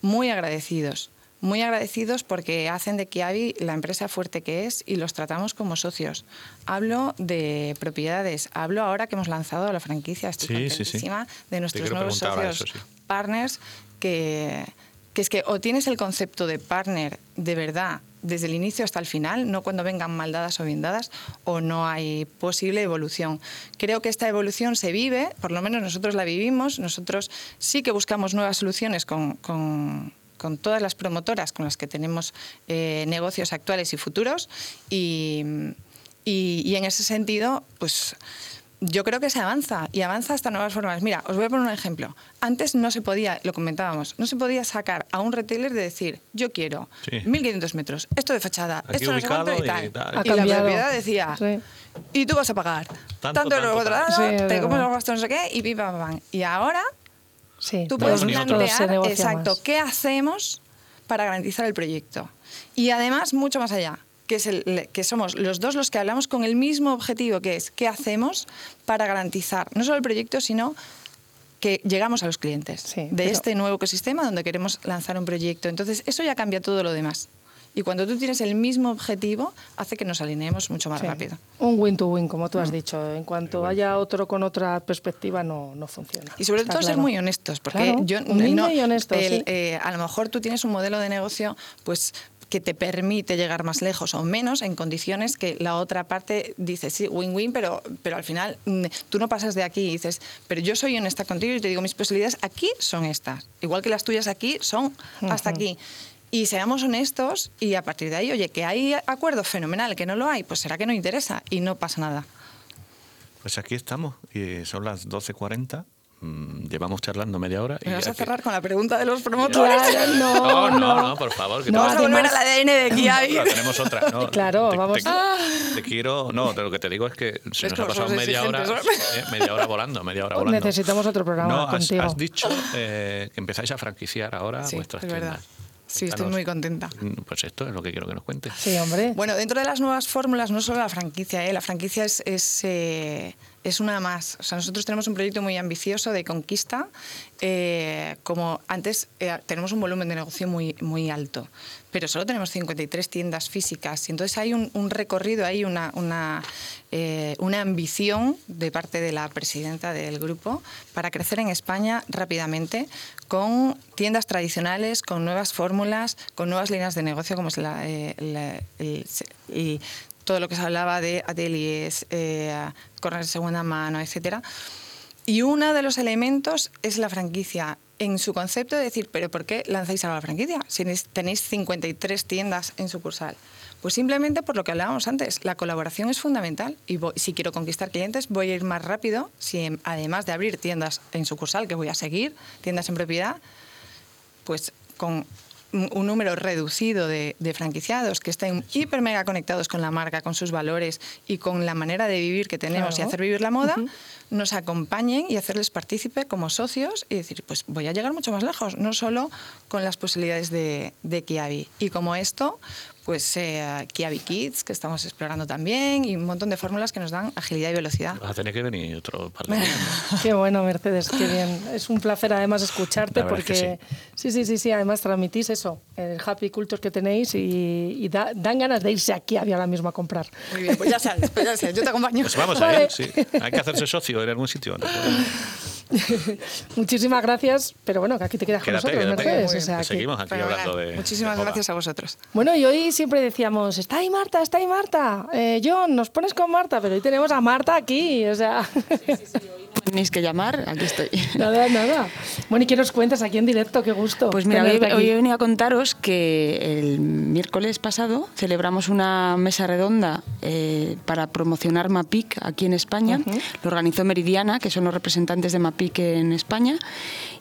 muy agradecidos. Muy agradecidos porque hacen de Kiabi la empresa fuerte que es y los tratamos como socios. Hablo de propiedades, hablo ahora que hemos lanzado la franquicia, estoy Sí, sí, sí. de nuestros nuevos socios eso, partners que, que es que o tienes el concepto de partner de verdad desde el inicio hasta el final, no cuando vengan mal dadas o bien dadas, o no hay posible evolución. Creo que esta evolución se vive, por lo menos nosotros la vivimos, nosotros sí que buscamos nuevas soluciones con, con- con todas las promotoras con las que tenemos eh, negocios actuales y futuros y, y- y en ese sentido, pues yo creo que se avanza y avanza hasta nuevas formas. Mira, os voy a poner un ejemplo. Antes no se podía, lo comentábamos, no se podía sacar a un retailer de decir, yo quiero Sí. 1500 metros, esto de fachada, Aquí esto no sé ubicado cuánto y y tal. Y la propiedad decía, Sí. y tú vas a pagar Tanto, tanto, tanto, lo otro tanto. Sí, te comes los gastos no sé qué y pim, pam, pam. Y ahora Sí, Tú puedes plantear, exacto, más. qué hacemos para garantizar el proyecto. Y además, mucho más allá, que, es el- que somos los dos los que hablamos con el mismo objetivo, que es qué hacemos para garantizar no solo el proyecto, sino que llegamos a los clientes Sí, de pero- este nuevo ecosistema donde queremos lanzar un proyecto. Entonces, eso ya cambia todo lo demás. Y cuando tú tienes el mismo objetivo, hace que nos alineemos mucho más Sí. rápido. Un win to win, como tú has dicho. En cuanto haya otro con otra perspectiva, no, no funciona. Y sobre Está todo ser muy honestos, porque Claro, yo humilde y honesto, el, sí. eh, a lo mejor tú tienes un modelo de negocio, pues que te permite llegar más lejos o menos en condiciones que la otra parte dice, sí, win-win, pero, pero al final mm, tú no pasas de aquí y dices, pero yo soy honesta contigo y te digo, mis posibilidades aquí son estas, igual que las tuyas aquí son hasta aquí. Y seamos honestos y a partir de ahí, oye, que hay acuerdo fenomenal, que no lo hay, pues será que no interesa y no pasa nada. Pues aquí estamos, y son las 12.40. mm, Llevamos charlando media hora. y ¿Me vas a aquí- cerrar con la pregunta de los promotores? Claro, no, No, no, no. no, por favor. que No, te- Vamos a volver además- al ADN de Kiabi. No, tenemos otra. no, Claro, te, vamos Te, a- te quiero. No, de lo que te digo es que se Es nos ha pasado media hora, exigentes, eh, media hora volando, media hora volando. Necesitamos otro programa no, has, contigo. has dicho eh, que empezáis a franquiciar ahora Sí, vuestras es verdad. Sí, estoy muy contenta. Mm, Pues esto es lo que quiero que nos cuentes. Sí, hombre. Bueno, dentro de las nuevas fórmulas, no solo la franquicia, ¿eh? la franquicia es, es, eh, es una más. O sea, nosotros tenemos un proyecto muy ambicioso de conquista. eh, como antes eh, tenemos un volumen de negocio muy, muy alto, pero solo tenemos 53 tiendas físicas. Y entonces hay un, un recorrido, hay una, una, eh, una ambición de parte de la presidenta del grupo para crecer en España rápidamente con tiendas tradicionales, con nuevas fórmulas, con nuevas líneas de negocio como es la, eh, la- el- y todo lo que se hablaba de ateliers, eh, correr de segunda mano, etcétera. Y uno de los elementos es la franquicia en su concepto de decir, pero ¿por qué lanzáis ahora la franquicia? Si tenéis- tenéis 53 tiendas en sucursal. Pues simplemente por lo que hablábamos antes, la colaboración es fundamental y voy- si quiero conquistar clientes voy a ir más rápido, si em- además de abrir tiendas en sucursal, que voy a seguir, tiendas en propiedad, pues con un número reducido de, de franquiciados que estén hiper mega conectados con la marca, con sus valores y con la manera de vivir que tenemos y hacer vivir la moda, nos acompañen y hacerles partícipe como socios y decir, pues voy a llegar mucho más lejos, no solo con las posibilidades de, de Kiabi. Y como esto, pues eh, Kiabi Kids, que estamos explorando también, y un montón de fórmulas que nos dan agilidad y velocidad. Vas a tener que venir otro par de. Qué bueno, Mercedes, qué bien. Es un placer además escucharte es que porque sí. sí, sí, sí, además transmitís eso, el happy culture que tenéis y, y da- dan ganas de irse aquí ahora mismo a comprar. Muy bien, pues ya sabes, pues ya sabes, yo te acompaño. Pues vamos Vale. a ir, sí. Hay que hacerse socio en algún sitio. ¿no? Muchísimas gracias, pero bueno, que aquí te quedas con nosotros, quédate. Mercedes. Muy o sea, Pues que- seguimos aquí Fenomenal. hablando de. Muchísimas de gracias a vosotros. Bueno, y hoy siempre decíamos, está ahí Marta, está ahí Marta. Eh, John, nos pones con Marta, pero hoy tenemos a Marta aquí, o sea, Tenéis que llamar, aquí estoy. nada, nada. Bueno, ¿y qué nos cuentas aquí en directo? Qué gusto. Pues mira, hoy, hoy he venido a contaros que el miércoles pasado celebramos una mesa redonda eh, para promocionar MAPIC aquí en España. Lo organizó Meridiana, que son los representantes de MAPIC en España.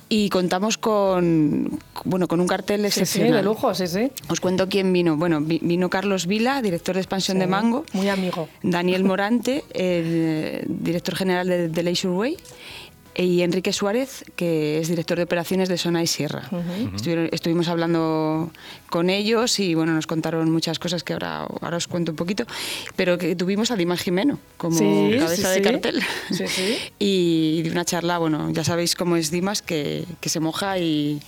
Y contamos con, bueno, con un cartel Sí, sí, excepcional. de lujo, sí, sí. Os cuento quién vino. Bueno, vi- vino Carlos Vila, director de expansión de Sí, Mango. Muy amigo. Daniel Morante, el director general de, de Leisure Way, y Enrique Suárez, que es director de operaciones de Sona y Sierra. Estuvimos hablando con ellos y bueno, nos contaron muchas cosas que ahora, ahora os cuento un poquito, pero que tuvimos a Dimas Jimeno como Sí, cabeza sí, de sí. cartel. Y de una charla, bueno, ya sabéis cómo es Dimas, que, que se moja y,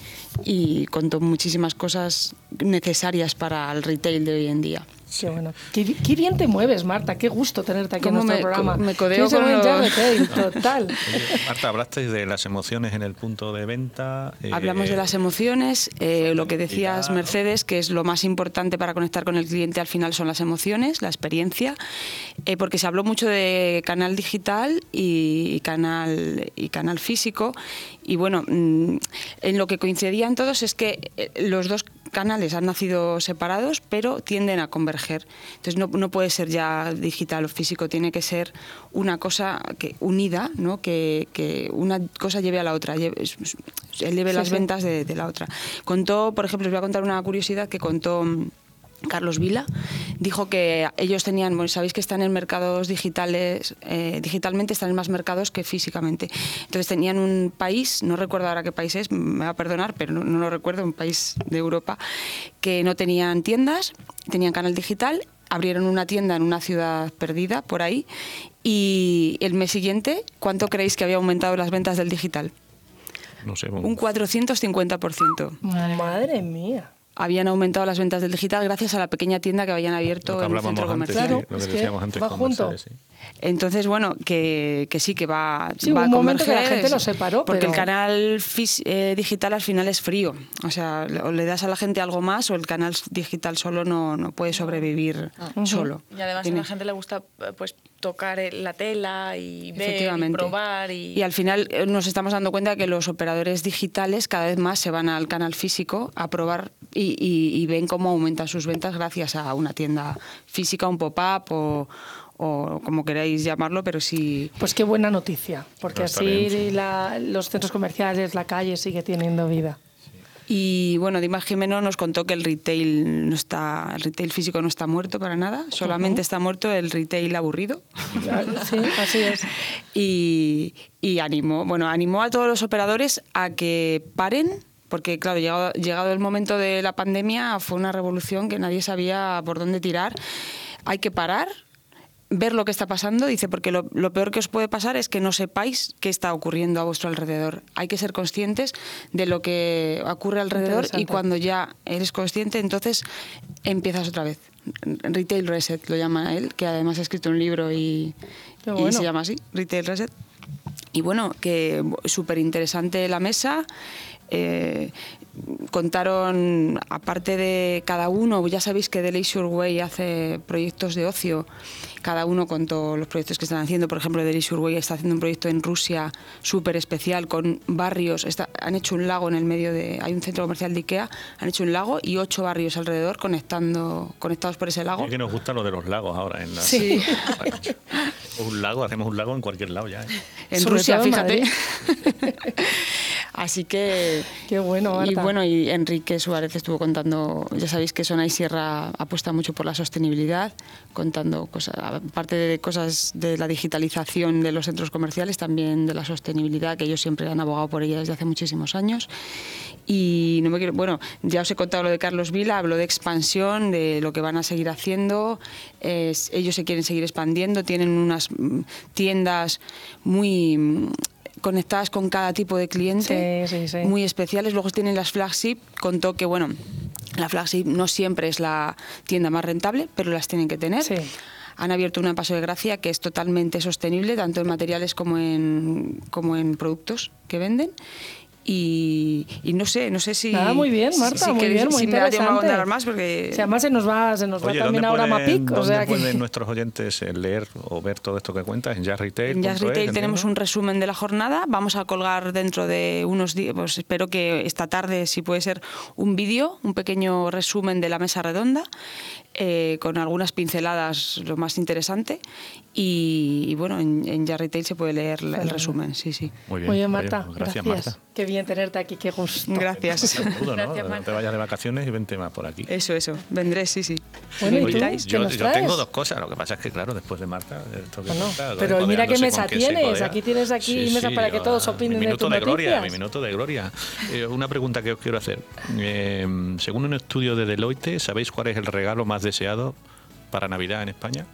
y contó muchísimas cosas necesarias para el retail de hoy en día. Qué bueno. Qué, qué bien te mueves, Marta. Qué gusto tenerte aquí en ¿Cómo nuestro me- programa. me codeo con los- total. Oye, Marta, hablasteis de las emociones en el punto de venta. eh, Hablamos de las emociones, eh, lo que decías. Mercedes, que es lo más importante para conectar con el cliente al final son las emociones, la experiencia, eh, porque se habló mucho de canal digital y, y canal, y canal físico, y bueno, mm, en lo que coincidían todos es que eh, los dos canales han nacido separados, pero tienden a converger. Entonces no, no puede ser ya digital o físico, tiene que ser una cosa que unida, ¿no? que, que una cosa lleve a la otra, lleve, Sí, las sí. ventas de, de la otra. Contó, por ejemplo, os voy a contar una curiosidad que contó mm, Carlos Vila dijo que ellos tenían, bueno, sabéis que están en mercados digitales, eh, digitalmente están en más mercados que físicamente. Entonces tenían un país, no recuerdo ahora qué país es, me va a perdonar, pero no, no lo recuerdo, un país de Europa, que no tenían tiendas, tenían canal digital, abrieron una tienda en una ciudad perdida por ahí y el mes siguiente, ¿cuánto creéis que había aumentado las ventas del digital? No sé, Un 450% Madre mía. Habían aumentado las ventas del digital gracias a la pequeña tienda que habían abierto lo que en el centro antes, comercial. Claro, sí, lo es que que decíamos antes va con junto. Mercedes, sí. Entonces, bueno, que, que sí, que va, Sí, va a momento que la converger, gente lo separó, Porque pero- el canal fis- eh, digital al final es frío. O sea, o le das a la gente algo más o el canal digital solo no, no puede sobrevivir solo. Y además a la gente le gusta pues tocar la tela y ver y probar y, Y al final eh, nos estamos dando cuenta que los operadores digitales cada vez más se van al canal físico a probar y, y- y ven cómo aumentan sus ventas gracias a una tienda física, un pop-up o, o como queráis llamarlo, pero sí... Pues qué buena noticia, porque así la- los centros comerciales, la calle sigue teniendo vida. Y bueno, Dimas Jimeno nos contó que el retail no está, el retail físico no está muerto para nada, solamente está muerto el retail aburrido. Sí, así es. y, y animó, bueno, animó a todos los operadores a que paren, porque claro, llegado, llegado el momento de la pandemia fue una revolución que nadie sabía por dónde tirar. Hay que parar, ver lo que está pasando, dice, porque lo, lo, peor que os puede pasar es que no sepáis qué está ocurriendo a vuestro alrededor. Hay que ser conscientes de lo que ocurre alrededor y cuando ya eres consciente, entonces empiezas otra vez. Retail Reset lo llama él, que además ha escrito un libro y, y se llama así, Retail Reset. Y bueno, que súper interesante la mesa. Eh, contaron, aparte de cada uno, ya sabéis que The Leisure Way hace proyectos de ocio, cada uno contó los proyectos que están haciendo, por ejemplo, The Leisure Way está haciendo un proyecto en Rusia súper especial con barrios, han hecho un lago en el medio de, hay un centro comercial de Ikea, han hecho un lago y ocho barrios alrededor conectando, conectados por ese lago. Es que nos gusta lo de los lagos ahora. En la... Sí. un lago, hacemos un lago en cualquier lado ya. ¿eh? En Rusia, fíjate. Así que... Qué bueno, Marta. Y bueno, y Enrique Suárez estuvo contando, ya sabéis que Sona y Sierra apuesta mucho por la sostenibilidad, contando cosas, aparte de cosas de la digitalización de los centros comerciales, también de la sostenibilidad, que ellos siempre han abogado por ella desde hace muchísimos años. Y no me quiero, bueno, ya os he contado lo de Carlos Vila, hablo de expansión, de lo que van a seguir haciendo. ellos se quieren seguir expandiendo, tienen unas mm, tiendas muy conectadas con cada tipo de cliente, muy especiales. Luego tienen las flagship, contó que, bueno, la flagship no siempre es la tienda más rentable, pero las tienen que tener. Han abierto una Paso de Gracia que es totalmente sostenible, tanto en materiales como en, como en productos que venden y, no sé, no sé si... Nada, muy bien, Marta, muy bien, muy interesante. Me más porque... Si además se nos va, se nos va también ahora Mapic. O sea pueden nuestros oyentes eh, leer o ver todo esto que cuentas en Jazz Retail? En Jazz Retail tenemos un resumen de la jornada. Vamos a colgar dentro de unos días, pues espero que esta tarde, si puede ser, un vídeo, un pequeño resumen de la mesa redonda. Eh, con algunas pinceladas lo más interesante y, bueno, en, en Retail se puede leer el resumen, sí, sí. Muy bien. Marta, gracias, Marta. Qué bien tenerte aquí, qué gusto. Gracias. ¿no? te vayas de vacaciones y vente más por aquí. Eso, eso. Vendré, sí, sí. Bueno, yo, tengo dos cosas. Lo que pasa es que, claro, después de Marta... pero mira qué mesa tienes. Aquí tienes aquí mesa para que todos opinen mi minuto de, de gloria, Mi minuto de gloria. Eh, una pregunta que os quiero hacer. Eh, según un estudio de Deloitte, ¿sabéis cuál es el regalo más deseado para Navidad en España?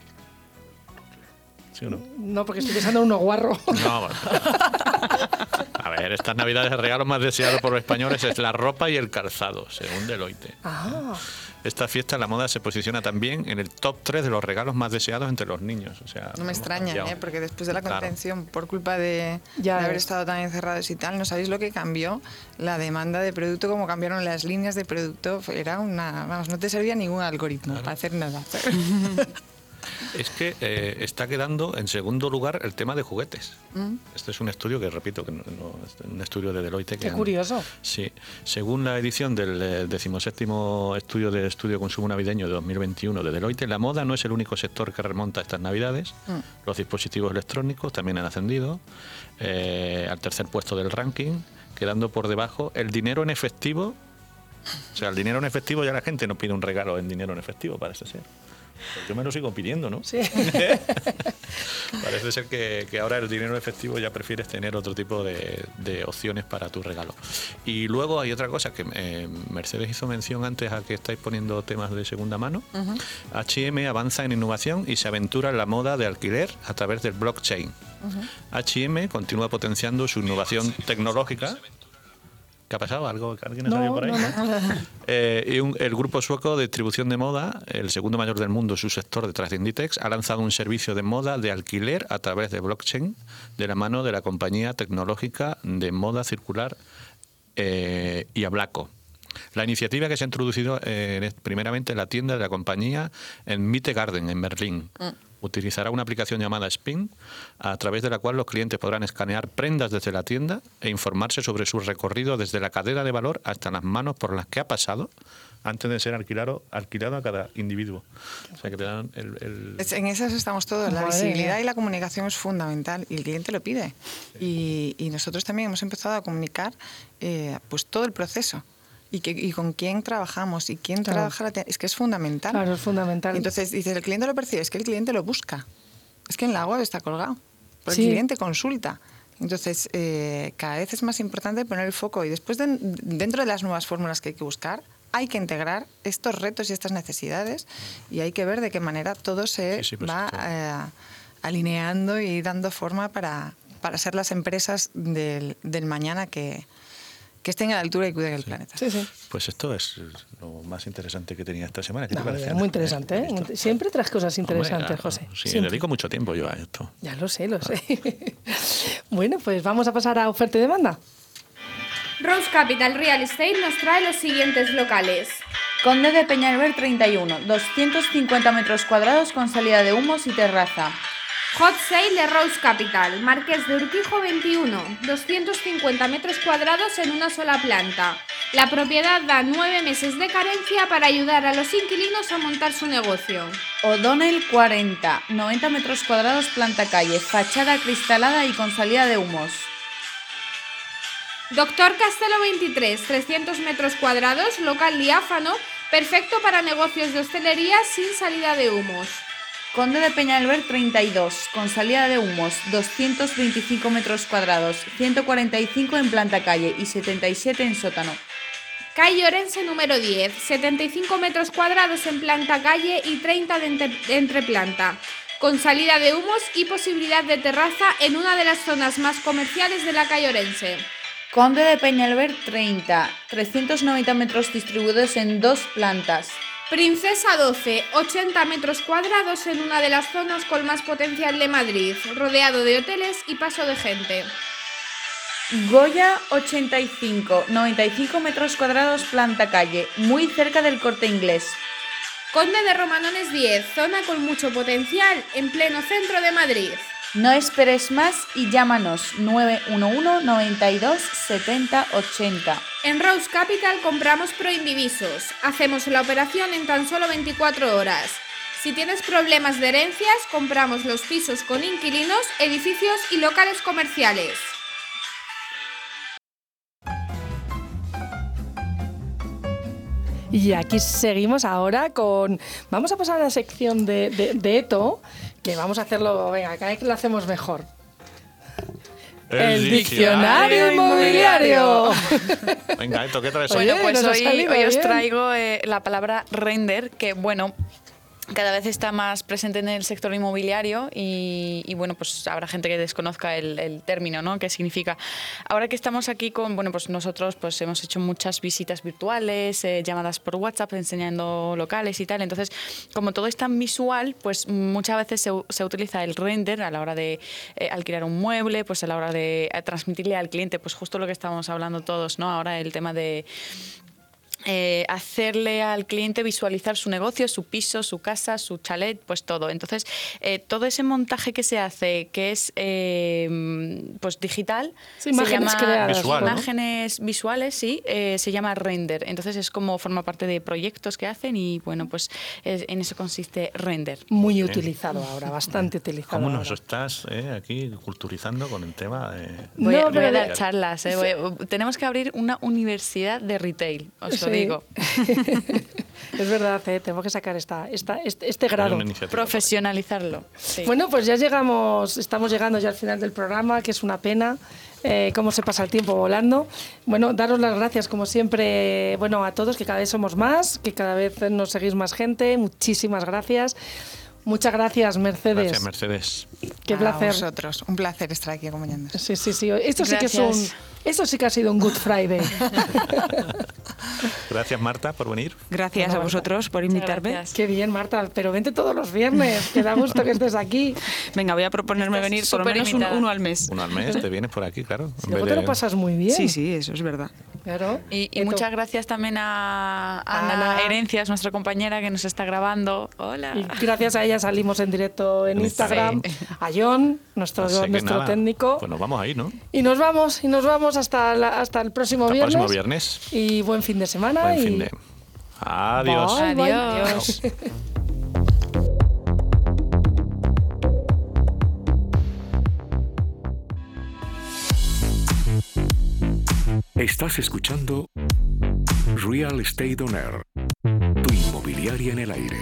¿Sí o no? No, porque estoy pensando en uno guarro. No, bueno. Ver, estas navidades el regalo más deseado por los españoles es la ropa y el calzado, según Deloitte. Ah. Esta fiesta, la moda, se posiciona también en el top 3 de los regalos más deseados entre los niños. O sea, no me extraña, ¿eh? porque después de la contención, por culpa de, haber estado tan encerrados y tal, no sabéis lo que cambió la demanda de producto, cómo cambiaron las líneas de producto. Era una. Vamos, no te servía ningún algoritmo para hacer nada. es que eh, está quedando en segundo lugar el tema de juguetes. Mm. Este es un estudio que, repito, que no, un estudio de Deloitte. Qué curioso. Sí. Según la edición del eh, decimoséptimo estudio de estudio de consumo navideño de 2021 de Deloitte, la moda no es el único sector que remonta a estas navidades. Mm. Los dispositivos electrónicos también han ascendido eh, al tercer puesto del ranking, quedando por debajo el dinero en efectivo. O sea, el dinero en efectivo ya la gente no pide un regalo en dinero en efectivo, parece ser. Pues yo me lo sigo pidiendo, ¿no? Sí. Parece ser que, ahora el dinero efectivo ya prefieres tener otro tipo de, opciones para tu regalo. Y luego hay otra cosa que eh, Mercedes hizo mención antes a que estáis poniendo temas de segunda mano. HM avanza en innovación y se aventura en la moda de alquiler a través del blockchain. HM continúa potenciando su innovación tecnológica ¿Qué ha pasado? ¿Algo, ¿Alguien ha salido por ahí? Eh, y el grupo sueco de distribución de moda, el segundo mayor del mundo, su sector detrás de Inditex, ha lanzado un servicio de moda de alquiler a través de blockchain de la mano de la compañía tecnológica de moda circular eh, y Ablaco. La iniciativa que se ha introducido eh, primeramente en la tienda de la compañía en Mitte Garden, en Berlín. Mm utilizará una aplicación llamada Spin, a través de la cual los clientes podrán escanear prendas desde la tienda e informarse sobre su recorrido desde la cadena de valor hasta las manos por las que ha pasado antes de ser alquilado, alquilado a cada individuo. O sea, que te dan el, En esas estamos todos. La visibilidad y la comunicación es fundamental y el cliente lo pide. Y, nosotros también hemos empezado a comunicar eh, pues todo el proceso y, que, y con quién trabajamos y quién trabaja la es que es fundamental. Claro, es fundamental. Entonces, dice, el cliente lo percibe, es que el cliente lo busca. Es que en la web está colgado. el cliente consulta. Entonces, eh, cada vez es más importante poner el foco y después, dentro de las nuevas fórmulas que hay que buscar, hay que integrar estos retos y estas necesidades y hay que ver de qué manera todo se Sí, sí, por va eh, alineando y dando forma para, para ser las empresas del, del mañana que, que estén a la altura y cuiden el planeta. Sí, sí. Pues esto es lo más interesante que tenía esta semana. ¿Qué te parece? muy interesante, ¿eh? Siempre traes cosas Hombre, interesantes, claro, José. Sí, Siempre. dedico mucho tiempo yo a esto. Ya lo sé, lo sé. bueno, pues vamos a pasar a oferta y demanda. Rose Capital Real Estate nos trae los siguientes locales. Conde de Peñalver 31, 250 metros cuadrados con salida de humos y terraza. Hot Sale de Rose Capital, Marqués de Urquijo 21, 250 metros cuadrados en una sola planta. La propiedad da nueve meses de carencia para ayudar a los inquilinos a montar su negocio. O'Donnell 40, 90 metros cuadrados planta calle, fachada cristalada y con salida de humos. Doctor Castelo 23, 300 metros cuadrados, local diáfano, perfecto para negocios de hostelería sin salida de humos. Conde de Peñalver 32, con salida de humos, 225 metros cuadrados, 145 en planta calle y 77 en sótano. Calle Orense número 10, 75 metros cuadrados en planta calle y 30 de, entre- de entreplanta, con salida de humos y posibilidad de terraza en una de las zonas más comerciales de la calle Orense. Conde de Peñalver 30, 390 metros distribuidos en dos plantas. Princesa 12, 80 metros cuadrados en una de las zonas con más potencial de Madrid, rodeado de hoteles y paso de gente. Goya 85, 95 metros cuadrados planta calle, muy cerca del corte inglés. Conde de Romanones 10, zona con mucho potencial, en pleno centro de Madrid. No esperes más y llámanos 911 92 70 80. En Rose Capital compramos proindivisos. Hacemos la operación en tan solo 24 horas. Si tienes problemas de herencias, compramos los pisos con inquilinos, edificios y locales comerciales. Y aquí seguimos ahora con... Vamos a pasar a la sección de, de, de Eto, que vamos a hacerlo, venga, cada vez lo hacemos mejor. El, diccionario inmobiliario. Venga, esto, ¿qué traes hoy? Oye, Bueno, pues hoy, hoy os traigo eh, la palabra render, que bueno, cada vez está más presente en el sector inmobiliario y, y, bueno, pues habrá gente que desconozca el, el término, ¿no? ¿Qué significa? Ahora que estamos aquí con, bueno, pues nosotros pues hemos hecho muchas visitas virtuales, eh, llamadas por WhatsApp, enseñando locales y tal. Entonces, como todo es tan visual, pues muchas veces se, se utiliza el render a la hora de eh, alquilar un mueble, pues a la hora de eh, transmitirle al cliente, pues justo lo que estábamos hablando todos, ¿no? Ahora el tema de eh, hacerle al cliente visualizar su negocio, su piso, su casa, su chalet, pues todo. Entonces, eh, todo ese montaje que se hace, que es eh, pues digital, Sí, imágenes se creadas, Visual, ¿no? imágenes visuales, sí, eh, se llama render. Entonces es como forma parte de proyectos que hacen y bueno, pues es- en eso consiste render. Muy utilizado ahora, bastante utilizado. ¿Cómo nos ahora. estás eh, aquí culturizando con el tema de... Voy, No, a, voy a dar charlas. eh, voy tenemos que abrir una universidad de retail, os. Digo. es verdad, eh, tenemos que sacar esta, esta, este, este grado. Profesionalizarlo. sí. Bueno, pues ya llegamos, estamos llegando ya al final del programa, que es una pena. eh, cómo se pasa el tiempo volando. Bueno, daros las gracias, como siempre, bueno, a todos, que cada vez somos más, que cada vez nos seguís más gente. Muchísimas gracias. Muchas gracias, Mercedes. Gracias, Mercedes. Qué A placer. vosotros. Un placer estar aquí acompañándonos. Sí, sí, sí. Esto sí que es un, Esto sí que ha sido un Good Friday. Gracias, Marta, por venir. Gracias Bueno, a vosotros por invitarme. gracias. Qué bien, Marta, pero vente todos los viernes, que da gusto que estés aquí. Venga, voy a proponerme Estás venir por lo menos un- uno al mes. Uno al mes, te vienes por aquí, claro. en Luego te lo pasas muy bien. Sí, sí, eso es verdad. Claro. Y, muchas gracias también a Ana, Ana. Herencias, nuestra compañera que nos está grabando. Hola. Y gracias a ella salimos en directo en En Instagram. A John, nuestro, Así nuestro técnico. Pues nos vamos ahí, ¿no? Y nos vamos, y nos vamos hasta, la- hasta el próximo Hasta el viernes. próximo viernes. Y buen fin de semana. Buen y... fin de... Adiós. Bye, bye. Adiós. Estás escuchando Real Estate On Air, tu inmobiliaria en el aire.